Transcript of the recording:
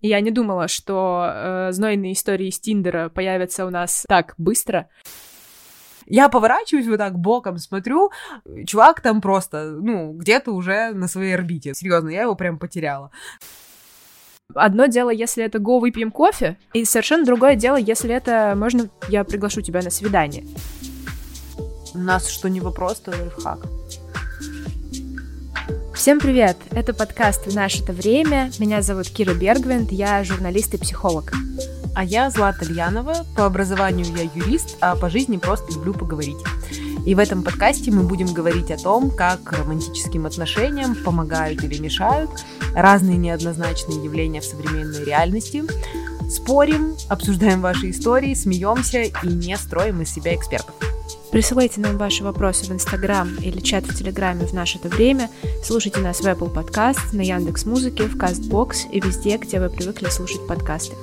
Я не думала, что э, знойные истории из Тиндера появятся у нас так быстро. Я поворачиваюсь вот так боком, смотрю, чувак там просто, ну, где-то уже на своей орбите. Серьезно, я его прям потеряла. Одно дело, если это го, выпьем кофе, и совершенно другое дело, если это можно, я приглашу тебя на свидание. У нас что не вопрос, то лайфхак. Всем привет! Это подкаст «В наше-то время». Меня зовут Кира Бергвинд, я журналист и психолог. А я Злата Ильянова. По образованию я юрист, а по жизни просто люблю поговорить. И в этом подкасте мы будем говорить о том, как романтическим отношениям помогают или мешают разные неоднозначные явления в современной реальности. Спорим, обсуждаем ваши истории, смеемся и не строим из себя экспертов. Присылайте нам ваши вопросы в Инстаграм или чат в Телеграме в наше это время. Слушайте нас в Apple Podcast, на Яндекс Музыке, в Castbox и везде, где вы привыкли слушать подкасты.